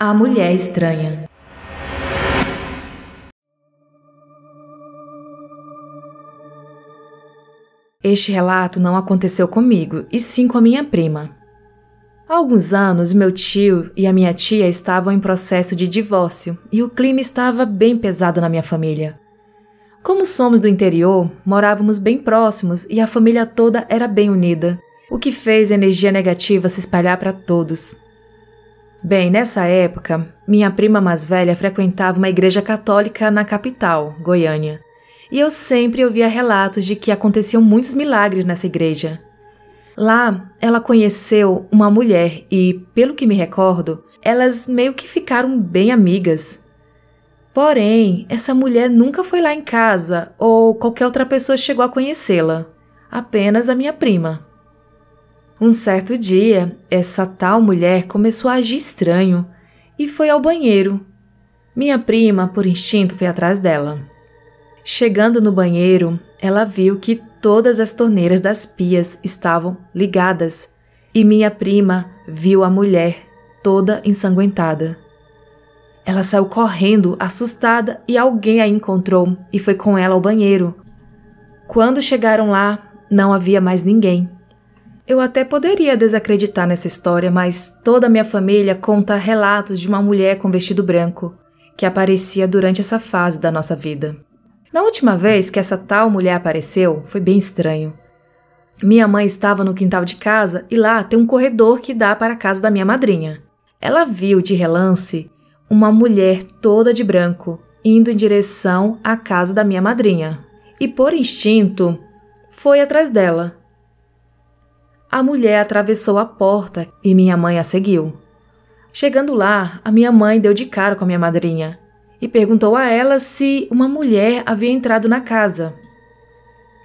A Mulher Estranha Este relato não aconteceu comigo, e sim com a minha prima. Há alguns anos, meu tio e a minha tia estavam em processo de divórcio e o clima estava bem pesado na minha família. Como somos do interior, morávamos bem próximos e a família toda era bem unida, o que fez a energia negativa se espalhar para todos. Bem, nessa época, minha prima mais velha frequentava uma igreja católica na capital, Goiânia, e eu sempre ouvia relatos de que aconteciam muitos milagres nessa igreja. Lá, ela conheceu uma mulher e, pelo que me recordo, elas meio que ficaram bem amigas. Porém, essa mulher nunca foi lá em casa ou qualquer outra pessoa chegou a conhecê-la, apenas a minha prima. Um certo dia, essa tal mulher começou a agir estranho e foi ao banheiro. Minha prima, por instinto, foi atrás dela. Chegando no banheiro, ela viu que todas as torneiras das pias estavam ligadas e minha prima viu a mulher toda ensanguentada. Ela saiu correndo, assustada, e alguém a encontrou e foi com ela ao banheiro. Quando chegaram lá, não havia mais ninguém. Eu até poderia desacreditar nessa história, mas toda a minha família conta relatos de uma mulher com vestido branco que aparecia durante essa fase da nossa vida. Na última vez que essa tal mulher apareceu, foi bem estranho. Minha mãe estava no quintal de casa e lá tem um corredor que dá para a casa da minha madrinha. Ela viu de relance uma mulher toda de branco indo em direção à casa da minha madrinha e, por instinto, foi atrás dela. A mulher atravessou a porta e minha mãe a seguiu. Chegando lá, a minha mãe deu de cara com a minha madrinha e perguntou a ela se uma mulher havia entrado na casa.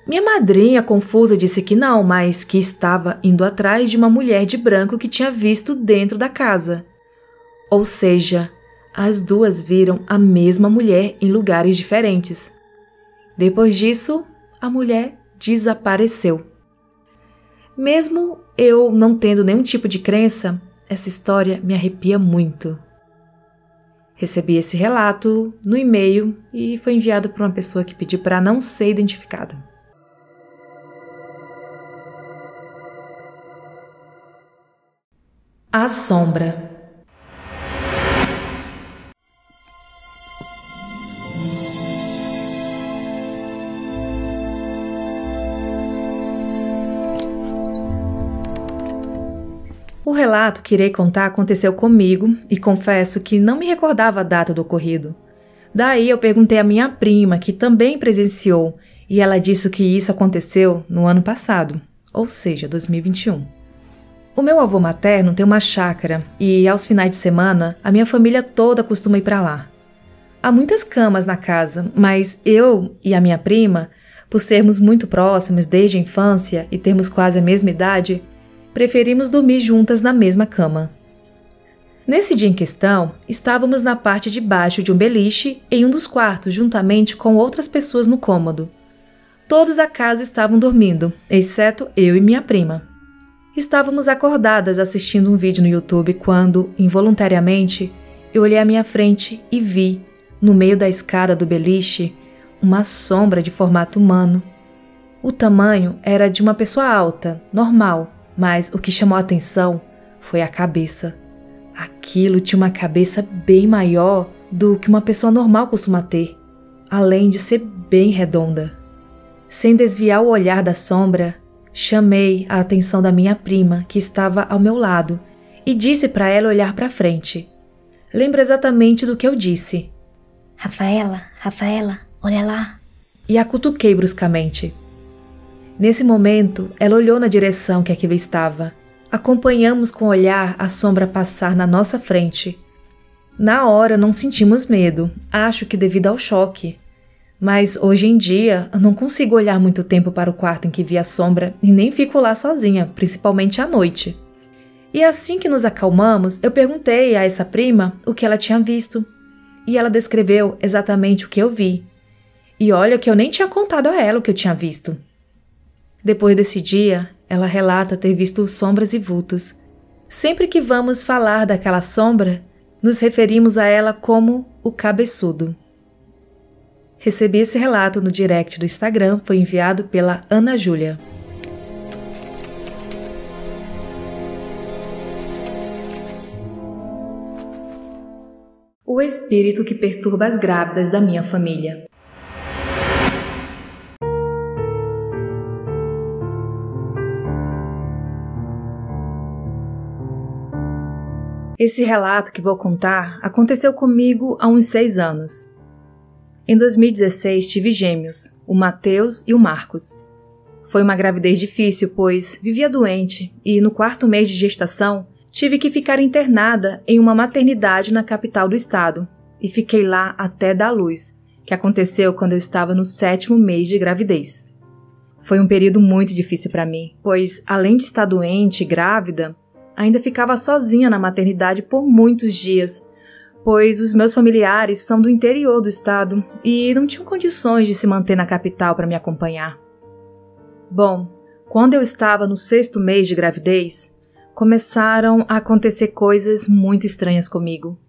Minha madrinha, confusa, disse que não, mas que estava indo atrás de uma mulher de branco que tinha visto dentro da casa. Ou seja, as duas viram a mesma mulher em lugares diferentes. Depois disso, a mulher desapareceu. Mesmo eu não tendo nenhum tipo de crença, essa história me arrepia muito. Recebi esse relato no e-mail e foi enviado por uma pessoa que pediu para não ser identificada. A Sombra relato que irei contar aconteceu comigo e confesso que não me recordava a data do ocorrido. Daí eu perguntei à minha prima, que também presenciou, e ela disse que isso aconteceu no ano passado, ou seja, 2021. O meu avô materno tem uma chácara e, aos finais de semana, a minha família toda costuma ir para lá. Há muitas camas na casa, mas eu e a minha prima, por sermos muito próximas desde a infância e termos quase a mesma idade, preferimos dormir juntas na mesma cama. Nesse dia em questão, estávamos na parte de baixo de um beliche em um dos quartos, juntamente com outras pessoas no cômodo. Todos da casa estavam dormindo, exceto eu e minha prima. Estávamos acordadas assistindo um vídeo no YouTube quando, involuntariamente, eu olhei à minha frente e vi, no meio da escada do beliche, uma sombra de formato humano. O tamanho era de uma pessoa alta, normal, mas o que chamou a atenção foi a cabeça. Aquilo tinha uma cabeça bem maior do que uma pessoa normal costuma ter, além de ser bem redonda. Sem desviar o olhar da sombra, chamei a atenção da minha prima, que estava ao meu lado, e disse para ela olhar para frente. Lembro exatamente do que eu disse. Rafaela, Rafaela, olha lá. E a cutuquei bruscamente. Nesse momento, ela olhou na direção que aquilo estava. Acompanhamos com o olhar a sombra passar na nossa frente. Na hora não sentimos medo, acho que devido ao choque. Mas hoje em dia não consigo olhar muito tempo para o quarto em que vi a sombra e nem fico lá sozinha, principalmente à noite. E assim que nos acalmamos, eu perguntei a essa prima o que ela tinha visto. E ela descreveu exatamente o que eu vi. E olha que eu nem tinha contado a ela o que eu tinha visto. Depois desse dia, ela relata ter visto sombras e vultos. Sempre que vamos falar daquela sombra, Nos referimos a ela como o cabeçudo. Recebi esse relato no direct do Instagram, foi enviado pela Ana Júlia. O espírito que perturba as grávidas da minha família. Esse relato que vou contar aconteceu comigo há uns seis anos. Em 2016 tive gêmeos, o Mateus e o Marcos. Foi uma gravidez difícil, pois vivia doente e, no quarto mês de gestação, tive que ficar internada em uma maternidade na capital do estado e fiquei lá até dar luz, que aconteceu quando eu estava no sétimo mês de gravidez. Foi um período muito difícil para mim, pois, além de estar doente e grávida, ainda ficava sozinha na maternidade por muitos dias, pois os meus familiares são do interior do estado e não tinham condições de se manter na capital para me acompanhar. Bom, quando eu estava no sexto mês de gravidez, começaram a acontecer coisas muito estranhas comigo.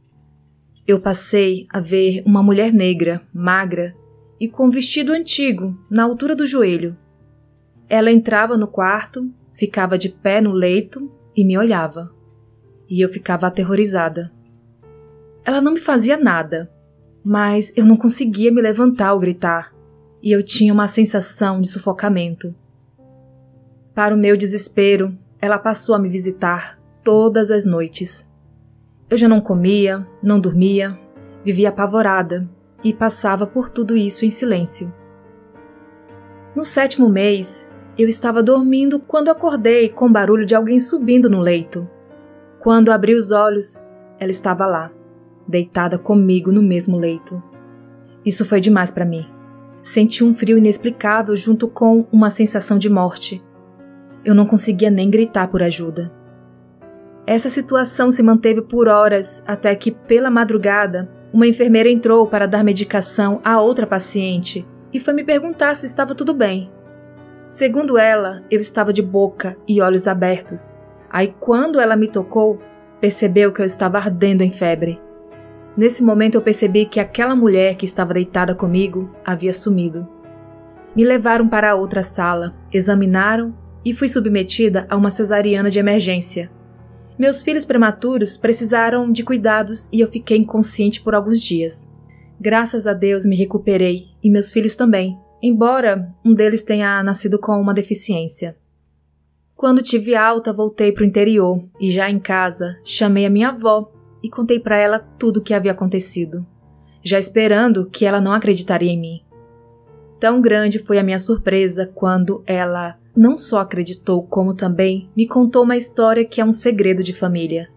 Eu passei a ver uma mulher negra, magra e com vestido antigo, na altura do joelho. Ela entrava no quarto, ficava de pé no leito e me olhava. E eu ficava aterrorizada. Ela não me fazia nada, mas eu não conseguia me levantar ou gritar, e eu tinha uma sensação de sufocamento. Para o meu desespero, ela passou a me visitar todas as noites. Eu já não comia, não dormia, vivia apavorada e passava por tudo isso em silêncio. No sétimo mês, eu estava dormindo quando acordei com o barulho de alguém subindo no leito. Quando abri os olhos, ela estava lá, deitada comigo no mesmo leito. Isso foi demais para mim. Senti um frio inexplicável junto com uma sensação de morte. Eu não conseguia nem gritar por ajuda. Essa situação se manteve por horas até que, pela madrugada, uma enfermeira entrou para dar medicação a outra paciente e foi me perguntar se estava tudo bem. Segundo ela, eu estava de boca e olhos abertos. Aí, quando ela me tocou, percebeu que eu estava ardendo em febre. Nesse momento, eu percebi que aquela mulher que estava deitada comigo havia sumido. Me levaram para outra sala, examinaram e fui submetida a uma cesariana de emergência. Meus filhos prematuros precisaram de cuidados e eu fiquei inconsciente por alguns dias. Graças a Deus me recuperei e meus filhos também, embora um deles tenha nascido com uma deficiência. Quando tive alta, voltei para o interior e, já em casa, chamei a minha avó e contei para ela tudo o que havia acontecido, já esperando que ela não acreditaria em mim. Tão grande foi a minha surpresa quando ela não só acreditou, como também me contou uma história que é um segredo de família.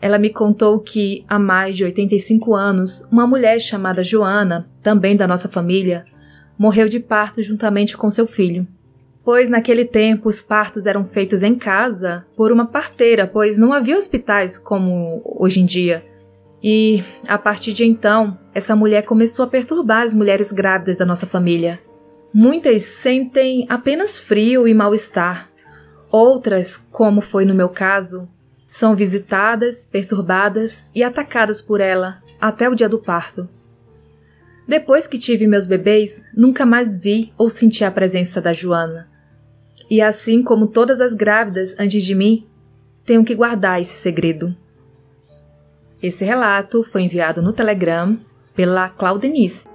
Ela me contou que, há mais de 85 anos, uma mulher chamada Joana, também da nossa família, morreu de parto juntamente com seu filho. Pois naquele tempo os partos eram feitos em casa por uma parteira, pois não havia hospitais como hoje em dia. E, a partir de então, essa mulher começou a perturbar as mulheres grávidas da nossa família. Muitas sentem apenas frio e mal-estar. Outras, como foi no meu caso, são visitadas, perturbadas e atacadas por ela até o dia do parto. Depois que tive meus bebês, nunca mais vi ou senti a presença da Joana. E assim como todas as grávidas antes de mim, tenho que guardar esse segredo. Esse relato foi enviado no Telegram pela Claudenice.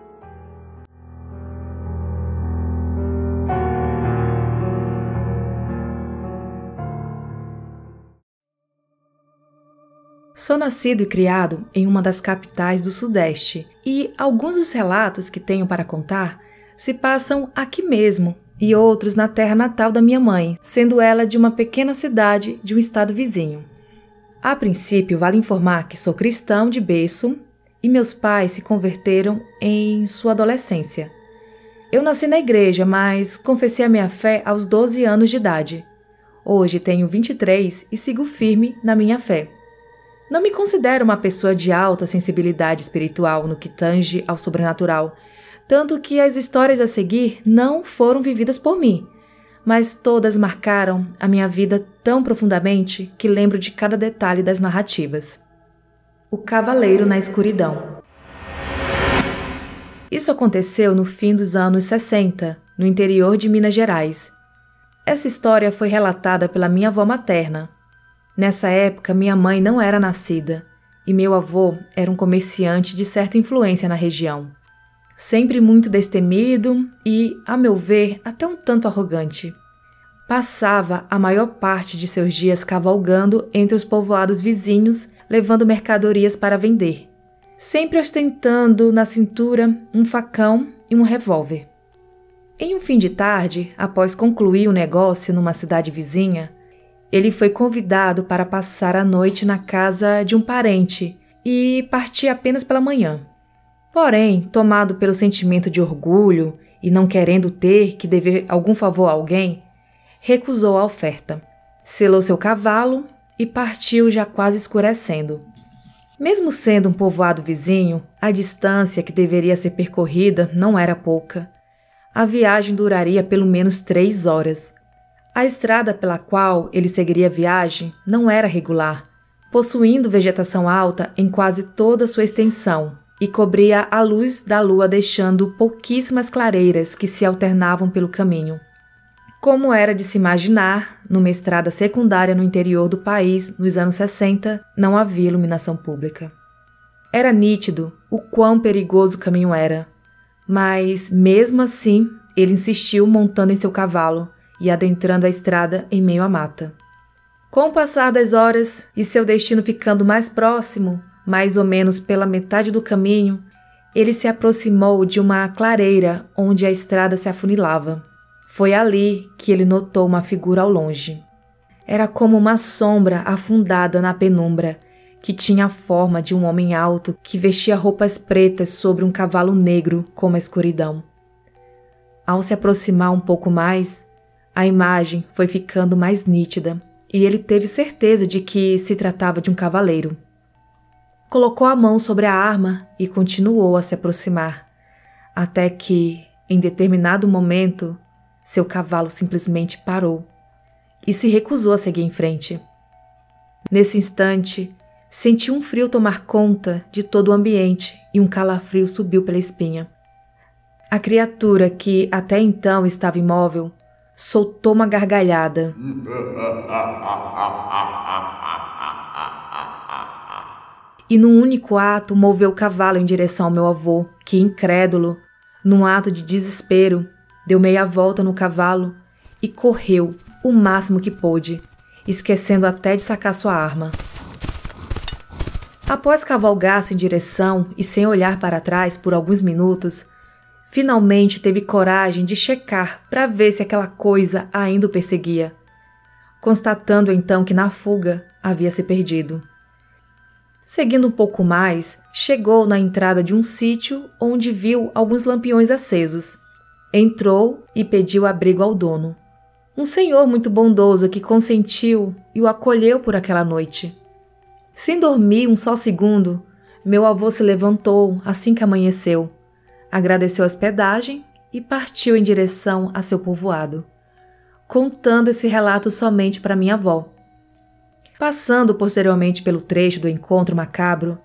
Sou nascido e criado em uma das capitais do Sudeste e alguns dos relatos que tenho para contar se passam aqui mesmo e outros na terra natal da minha mãe, sendo ela de uma pequena cidade de um estado vizinho. A princípio, vale informar que sou cristão de berço e meus pais se converteram em sua adolescência. Eu nasci na igreja, mas confessei a minha fé aos 12 anos de idade. Hoje tenho 23 e sigo firme na minha fé. Não me considero uma pessoa de alta sensibilidade espiritual no que tange ao sobrenatural, tanto que as histórias a seguir não foram vividas por mim, mas todas marcaram a minha vida tão profundamente que lembro de cada detalhe das narrativas. O Cavaleiro na Escuridão. Isso aconteceu no fim dos anos 60, no interior de Minas Gerais. Essa história foi relatada pela minha avó materna. Nessa época, minha mãe não era nascida e meu avô era um comerciante de certa influência na região. Sempre muito destemido e, a meu ver, até um tanto arrogante. Passava a maior parte de seus dias cavalgando entre os povoados vizinhos, levando mercadorias para vender, sempre ostentando na cintura um facão e um revólver. Em um fim de tarde, após concluir o negócio numa cidade vizinha, ele foi convidado para passar a noite na casa de um parente e partir apenas pela manhã. Porém, tomado pelo sentimento de orgulho e não querendo ter que dever algum favor a alguém, recusou a oferta. Selou seu cavalo e partiu já quase escurecendo. Mesmo sendo um povoado vizinho, a distância que deveria ser percorrida não era pouca. A viagem duraria pelo menos três horas. A estrada pela qual ele seguiria a viagem não era regular, possuindo vegetação alta em quase toda sua extensão e cobria a luz da lua, deixando pouquíssimas clareiras que se alternavam pelo caminho. Como era de se imaginar, numa estrada secundária no interior do país, nos anos 60, não havia iluminação pública. Era nítido o quão perigoso o caminho era, mas, mesmo assim, ele insistiu montando em seu cavalo e adentrando a estrada em meio à mata. Com o passar das horas e seu destino ficando mais próximo, mais ou menos pela metade do caminho, ele se aproximou de uma clareira onde a estrada se afunilava. Foi ali que ele notou uma figura ao longe. Era como uma sombra afundada na penumbra, que tinha a forma de um homem alto que vestia roupas pretas sobre um cavalo negro como a escuridão. Ao se aproximar um pouco mais, a imagem foi ficando mais nítida e ele teve certeza de que se tratava de um cavaleiro. Colocou a mão sobre a arma e continuou a se aproximar, até que, em determinado momento, seu cavalo simplesmente parou e se recusou a seguir em frente. Nesse instante, senti um frio tomar conta de todo o ambiente e um calafrio subiu pela espinha. A criatura que até então estava imóvel soltou uma gargalhada. E num único ato moveu o cavalo em direção ao meu avô, que, incrédulo, num ato de desespero, deu meia volta no cavalo e correu o máximo que pôde, esquecendo até de sacar sua arma. Após cavalgar-se em direção e sem olhar para trás por alguns minutos, finalmente teve coragem de checar para ver se aquela coisa ainda o perseguia, constatando então que na fuga havia se perdido. Seguindo um pouco mais, chegou na entrada de um sítio onde viu alguns lampiões acesos Entrou e pediu abrigo ao dono. Um senhor muito bondoso que consentiu e o acolheu por aquela noite. Sem dormir um só segundo, meu avô se levantou assim que amanheceu, agradeceu a hospedagem e partiu em direção a seu povoado, contando esse relato somente para minha avó. Passando posteriormente pelo trecho do encontro macabro,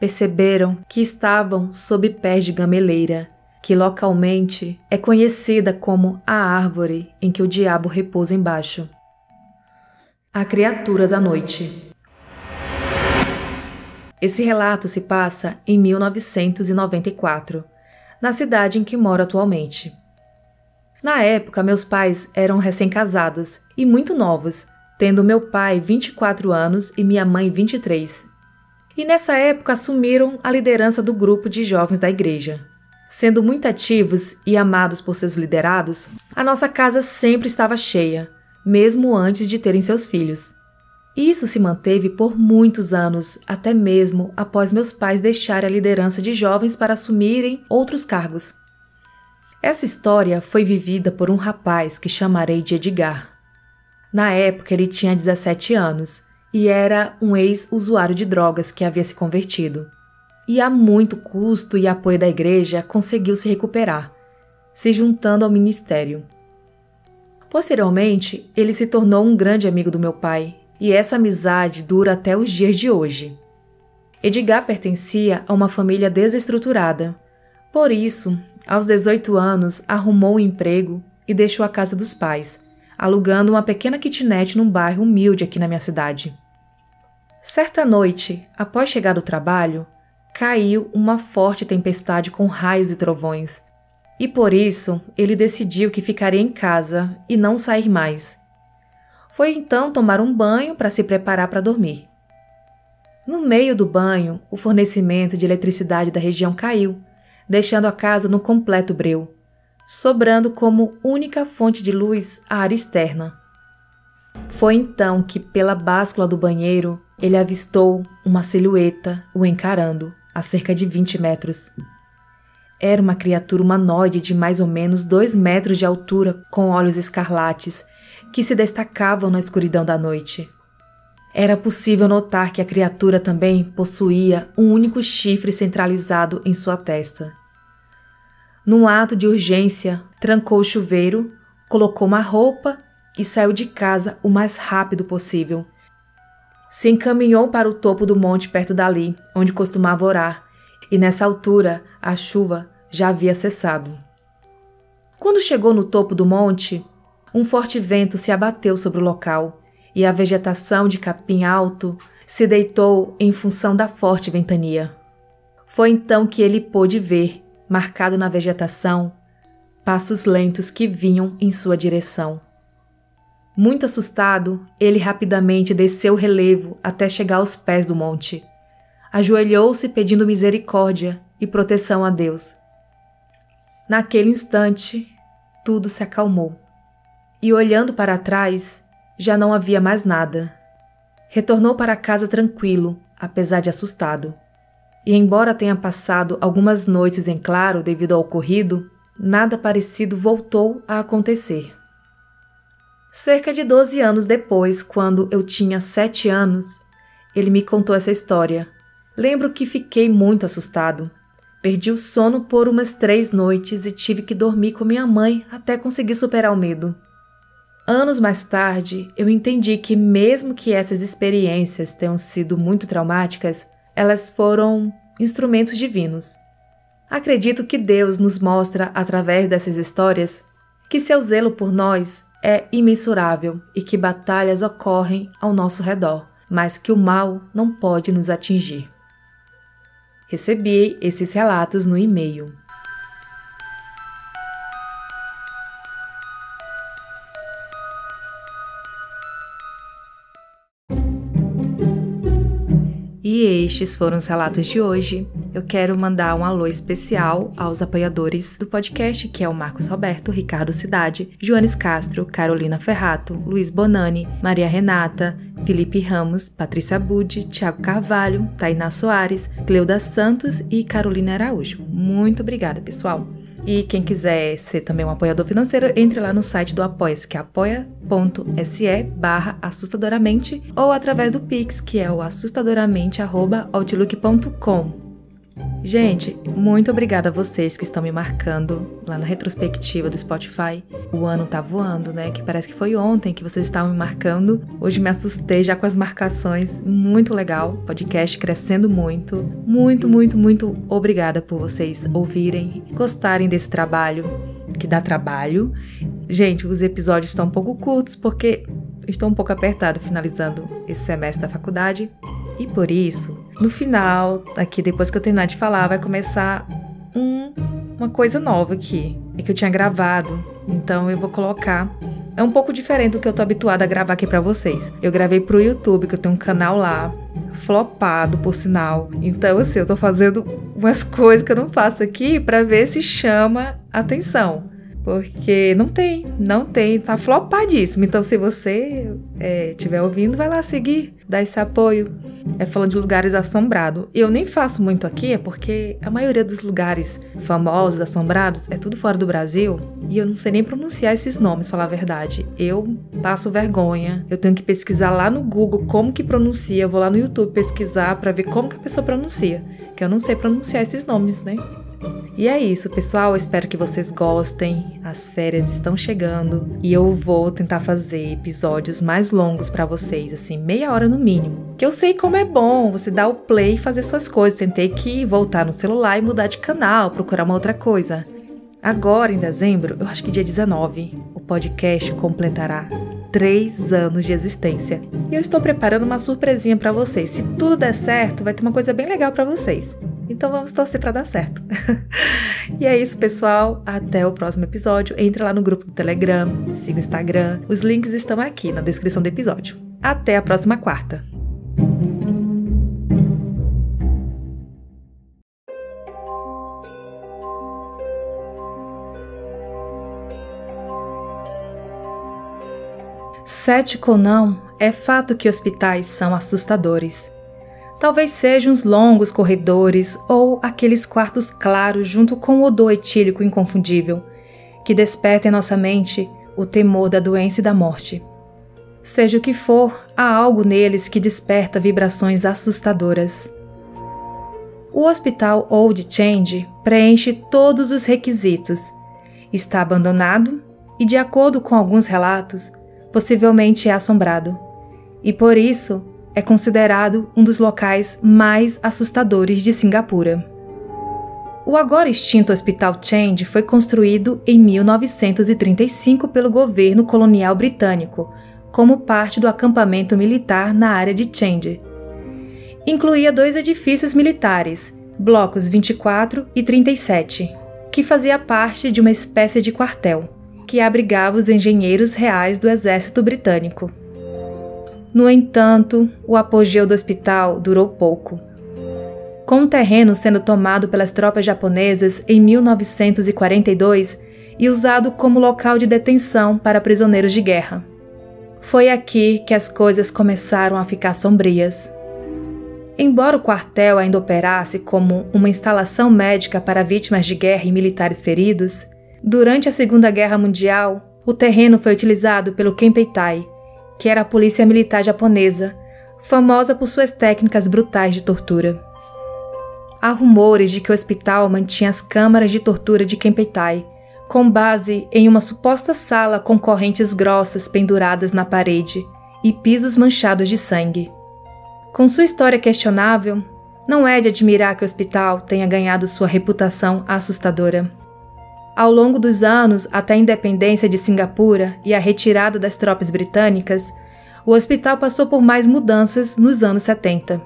perceberam que estavam sob pés de gameleira que localmente é conhecida como a árvore em que o diabo repousa embaixo. A criatura da noite. Esse relato se passa em 1994, na cidade em que moro atualmente. Na época, meus pais eram recém-casados e muito novos, tendo meu pai 24 anos e minha mãe 23. E nessa época assumiram a liderança do grupo de jovens da igreja. Sendo muito ativos e amados por seus liderados, a nossa casa sempre estava cheia, mesmo antes de terem seus filhos. Isso se manteve por muitos anos, até mesmo após meus pais deixarem a liderança de jovens para assumirem outros cargos. Essa história foi vivida por um rapaz que chamarei de Edgar. Na época ele tinha 17 anos e era um ex-usuário de drogas que havia se convertido e a muito custo e apoio da igreja conseguiu se recuperar, se juntando ao ministério. Posteriormente, ele se tornou um grande amigo do meu pai, e essa amizade dura até os dias de hoje. Edgar pertencia a uma família desestruturada. Por isso, aos 18 anos, arrumou um emprego e deixou a casa dos pais, alugando uma pequena kitnet num bairro humilde aqui na minha cidade. Certa noite, após chegar do trabalho, caiu uma forte tempestade com raios e trovões, e por isso ele decidiu que ficaria em casa e não sair mais. Foi então tomar um banho para se preparar para dormir. No meio do banho, o fornecimento de eletricidade da região caiu, deixando a casa no completo breu, sobrando como única fonte de luz a área externa. Foi então que, pela báscula do banheiro, ele avistou uma silhueta o encarando a cerca de 20 metros. Era uma criatura humanoide de mais ou menos dois metros de altura, com olhos escarlates, que se destacavam na escuridão da noite. Era possível notar que a criatura também possuía um único chifre centralizado em sua testa. Num ato de urgência, trancou o chuveiro, colocou uma roupa e saiu de casa o mais rápido possível. Se encaminhou para o topo do monte perto dali, onde costumava orar, e nessa altura a chuva já havia cessado. Quando chegou no topo do monte, um forte vento se abateu sobre o local e a vegetação de capim alto se deitou em função da forte ventania. Foi então que ele pôde ver, marcado na vegetação, passos lentos que vinham em sua direção. Muito assustado, ele rapidamente desceu o relevo até chegar aos pés do monte. Ajoelhou-se pedindo misericórdia e proteção a Deus. Naquele instante, tudo se acalmou. E olhando para trás, já não havia mais nada. Retornou para casa tranquilo, apesar de assustado. E embora tenha passado algumas noites em claro devido ao ocorrido, nada parecido voltou a acontecer. Cerca de 12 anos depois, quando eu tinha 7 anos, ele me contou essa história. Lembro que fiquei muito assustado. Perdi o sono por umas três noites e tive que dormir com minha mãe até conseguir superar o medo. Anos mais tarde, eu entendi que, mesmo que essas experiências tenham sido muito traumáticas, elas foram instrumentos divinos. Acredito que Deus nos mostra, através dessas histórias, que seu zelo por nós é imensurável e que batalhas ocorrem ao nosso redor, mas que o mal não pode nos atingir. Recebi esses relatos no e-mail. Estes foram os relatos de hoje. Eu quero mandar um alô especial aos apoiadores do podcast, que é o Marcos Roberto, Ricardo Cidade, Joanes Castro, Carolina Ferrato, Luiz Bonani, Maria Renata, Felipe Ramos, Patrícia Budi, Tiago Carvalho, Tainá Soares, Cleuda Santos e Carolina Araújo. Muito obrigada, pessoal! E quem quiser ser também um apoiador financeiro, entre lá no site do Apoia-se, que é apoia.se barra assustadoramente, ou através do Pix, que é o assustadoramente.outlook.com. Gente, muito obrigada a vocês que estão me marcando lá na retrospectiva do Spotify. O ano tá voando, né? Que parece que foi ontem que vocês estavam me marcando. Hoje me assustei já com as marcações. Muito legal. Podcast crescendo muito. Muito, muito, muito obrigada por vocês ouvirem, gostarem desse trabalho, que dá trabalho. Gente, os episódios estão um pouco curtos porque estou um pouco apertado finalizando esse semestre da faculdade. E por isso, no final, aqui depois que eu terminar de falar, vai começar um, uma coisa nova aqui. É que eu tinha gravado. Então eu vou colocar. É um pouco diferente do que eu tô habituada a gravar aqui para vocês. Eu gravei pro YouTube, que eu tenho um canal lá, flopado, por sinal. Então, assim, eu tô fazendo umas coisas que eu não faço aqui para ver se chama atenção. Porque não tem, não tem, tá flopadíssimo. Então, se você estiver é, ouvindo, vai lá seguir, dar esse apoio. É falando de lugares assombrados. Eu nem faço muito aqui, é porque a maioria dos lugares famosos, assombrados, é tudo fora do Brasil. E eu não sei nem pronunciar esses nomes, falar a verdade. Eu passo vergonha. Eu tenho que pesquisar lá no Google como que pronuncia. Eu vou lá no YouTube pesquisar para ver como que a pessoa pronuncia. Que eu não sei pronunciar esses nomes, né? E é isso, pessoal. Espero que vocês gostem. As férias estão chegando e eu vou tentar fazer episódios mais longos para vocês, assim, meia hora no mínimo. Que eu sei como é bom você dar o play e fazer suas coisas sem ter que voltar no celular e mudar de canal, procurar uma outra coisa. Agora, em dezembro, eu acho que dia 19, o podcast completará três anos de existência. E eu estou preparando uma surpresinha para vocês. Se tudo der certo, vai ter uma coisa bem legal para vocês. Então vamos torcer para dar certo. e é isso, pessoal. Até o próximo episódio. Entre lá no grupo do Telegram, siga o Instagram. Os links estão aqui na descrição do episódio. Até a próxima quarta. Cético ou não, é fato que hospitais são assustadores. Talvez sejam os longos corredores ou aqueles quartos claros junto com o odor etílico inconfundível, que desperta em nossa mente o temor da doença e da morte. Seja o que for, há algo neles que desperta vibrações assustadoras. O Hospital Old Change preenche todos os requisitos. Está abandonado e, de acordo com alguns relatos, possivelmente é assombrado, e por isso é considerado um dos locais mais assustadores de Singapura. O agora extinto Hospital Change foi construído em 1935 pelo governo colonial britânico, como parte do acampamento militar na área de Change. Incluía dois edifícios militares, blocos 24 e 37, que fazia parte de uma espécie de quartel que abrigava os engenheiros reais do exército britânico. No entanto, o apogeu do hospital durou pouco. Com o terreno sendo tomado pelas tropas japonesas em 1942 e usado como local de detenção para prisioneiros de guerra. Foi aqui que as coisas começaram a ficar sombrias. Embora o quartel ainda operasse como uma instalação médica para vítimas de guerra e militares feridos, Durante a Segunda Guerra Mundial, o terreno foi utilizado pelo Kempeitai, que era a polícia militar japonesa, famosa por suas técnicas brutais de tortura. Há rumores de que o hospital mantinha as câmaras de tortura de Kempeitai, com base em uma suposta sala com correntes grossas penduradas na parede e pisos manchados de sangue. Com sua história questionável, não é de admirar que o hospital tenha ganhado sua reputação assustadora. Ao longo dos anos, até a independência de Singapura e a retirada das tropas britânicas, o hospital passou por mais mudanças nos anos 70,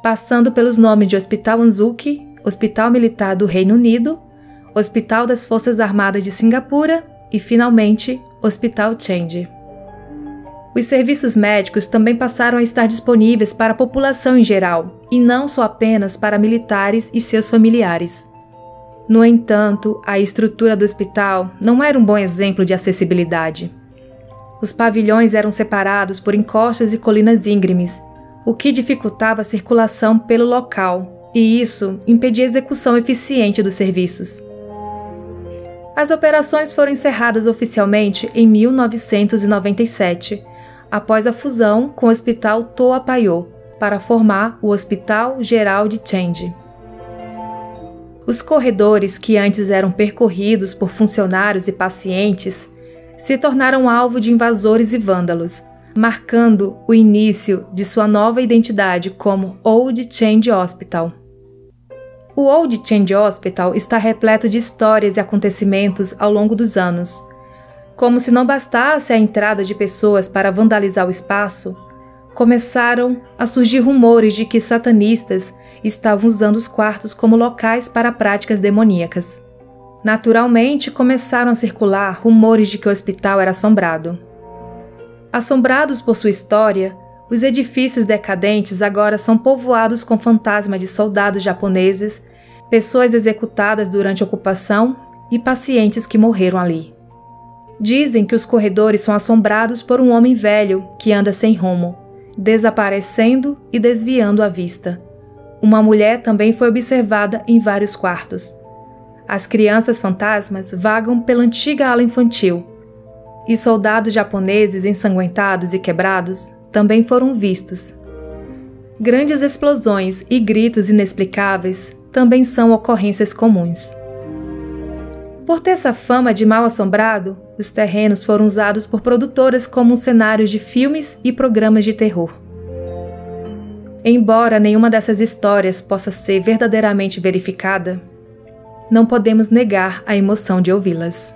passando pelos nomes de Hospital Anzuki, Hospital Militar do Reino Unido, Hospital das Forças Armadas de Singapura e, finalmente, Hospital Change. Os serviços médicos também passaram a estar disponíveis para a população em geral, e não só apenas para militares e seus familiares. No entanto, a estrutura do hospital não era um bom exemplo de acessibilidade. Os pavilhões eram separados por encostas e colinas íngremes, o que dificultava a circulação pelo local, e isso impedia a execução eficiente dos serviços. As operações foram encerradas oficialmente em 1997, após a fusão com o Hospital Toa Payoh, para formar o Hospital Geral de Changi. Os corredores que antes eram percorridos por funcionários e pacientes se tornaram alvo de invasores e vândalos, marcando o início de sua nova identidade como Old Change Hospital. O Old Change Hospital está repleto de histórias e acontecimentos ao longo dos anos. Como se não bastasse a entrada de pessoas para vandalizar o espaço, começaram a surgir rumores de que satanistas estavam usando os quartos como locais para práticas demoníacas. Naturalmente, começaram a circular rumores de que o hospital era assombrado. Assombrados por sua história, os edifícios decadentes agora são povoados com fantasmas de soldados japoneses, pessoas executadas durante a ocupação e pacientes que morreram ali. Dizem que os corredores são assombrados por um homem velho que anda sem rumo, desaparecendo e desviando a vista. Uma mulher também foi observada em vários quartos. As crianças fantasmas vagam pela antiga ala infantil. E soldados japoneses ensanguentados e quebrados também foram vistos. Grandes explosões e gritos inexplicáveis também são ocorrências comuns. Por ter essa fama de mal assombrado, os terrenos foram usados por produtoras como cenários de filmes e programas de terror. Embora nenhuma dessas histórias possa ser verdadeiramente verificada, não podemos negar a emoção de ouvi-las.